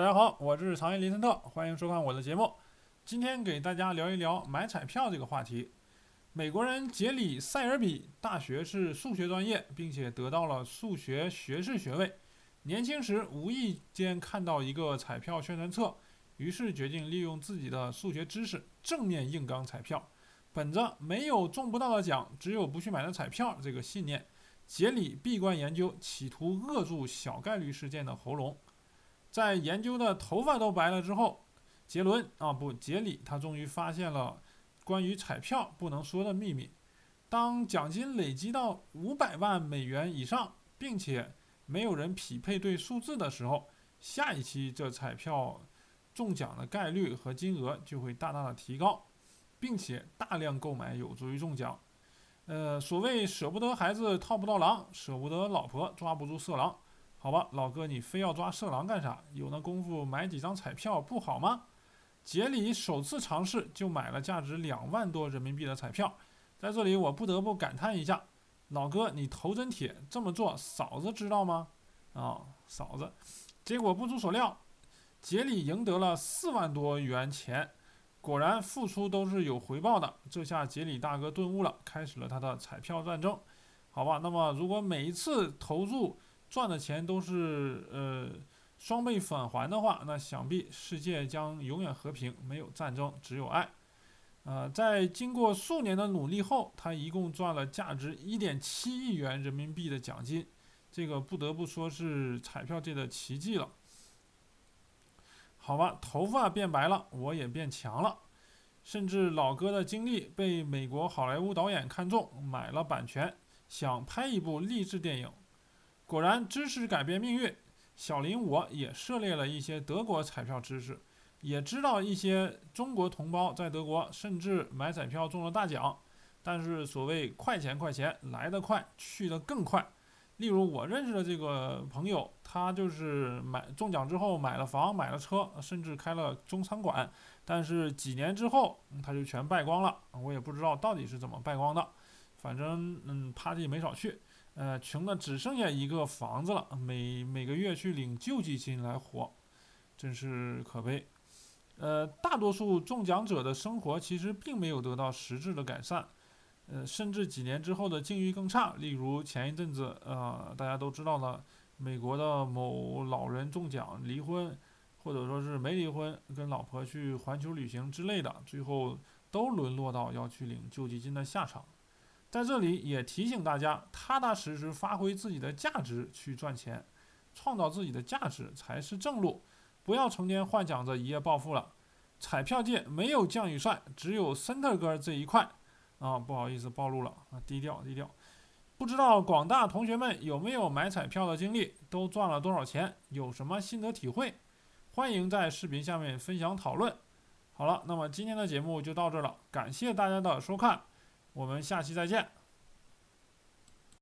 大家好，我是长夜林森特，欢迎收看我的节目。今天给大家聊一聊买彩票这个话题。美国人杰里·塞尔比大学是数学专业，并且得到了数学学士学位。年轻时无意间看到一个彩票宣传册，于是决定利用自己的数学知识正面硬刚彩票。本着没有中不到的奖，只有不去买的彩票这个信念，杰里闭关研究，企图扼住小概率事件的喉咙。在研究的头发都白了之后，杰伦啊不，杰里他终于发现了关于彩票不能说的秘密。当奖金累积到五百万美元以上，并且没有人匹配对数字的时候，下一期这彩票中奖的概率和金额就会大大的提高，并且大量购买有助于中奖。呃，所谓舍不得孩子套不到狼，舍不得老婆抓不住色狼。好吧，老哥，你非要抓色狼干啥？有那功夫买几张彩票不好吗？杰里首次尝试就买了价值两万多人民币的彩票，在这里我不得不感叹一下，老哥你头真铁，这么做嫂子知道吗？啊，嫂子，结果不出所料，杰里赢得了四万多元钱，果然付出都是有回报的。这下杰里大哥顿悟了，开始了他的彩票战争。好吧，那么如果每一次投入赚的钱都是呃双倍返还的话，那想必世界将永远和平，没有战争，只有爱。呃，在经过数年的努力后，他一共赚了价值一点七亿元人民币的奖金，这个不得不说是彩票界的奇迹了。好吧，头发变白了，我也变强了，甚至老哥的经历被美国好莱坞导演看中，买了版权，想拍一部励志电影。果然，知识改变命运。小林我也涉猎了一些德国彩票知识，也知道一些中国同胞在德国甚至买彩票中了大奖。但是所谓快钱快钱来得快，去得更快。例如我认识的这个朋友，他就是买中奖之后买了房、买了车，甚至开了中餐馆。但是几年之后，他就全败光了。我也不知道到底是怎么败光的，反正嗯，party 没少去。呃，穷的只剩下一个房子了，每每个月去领救济金来活，真是可悲。呃，大多数中奖者的生活其实并没有得到实质的改善，呃，甚至几年之后的境遇更差。例如前一阵子，呃，大家都知道的，美国的某老人中奖离婚，或者说是没离婚，跟老婆去环球旅行之类的，最后都沦落到要去领救济金的下场。在这里也提醒大家，踏踏实实发挥自己的价值去赚钱，创造自己的价值才是正路。不要成天幻想着一夜暴富了。彩票界没有降雨帅，只有森特哥这一块。啊，不好意思暴露了啊，低调低调。不知道广大同学们有没有买彩票的经历，都赚了多少钱，有什么心得体会？欢迎在视频下面分享讨论。好了，那么今天的节目就到这了，感谢大家的收看。我们下期再见。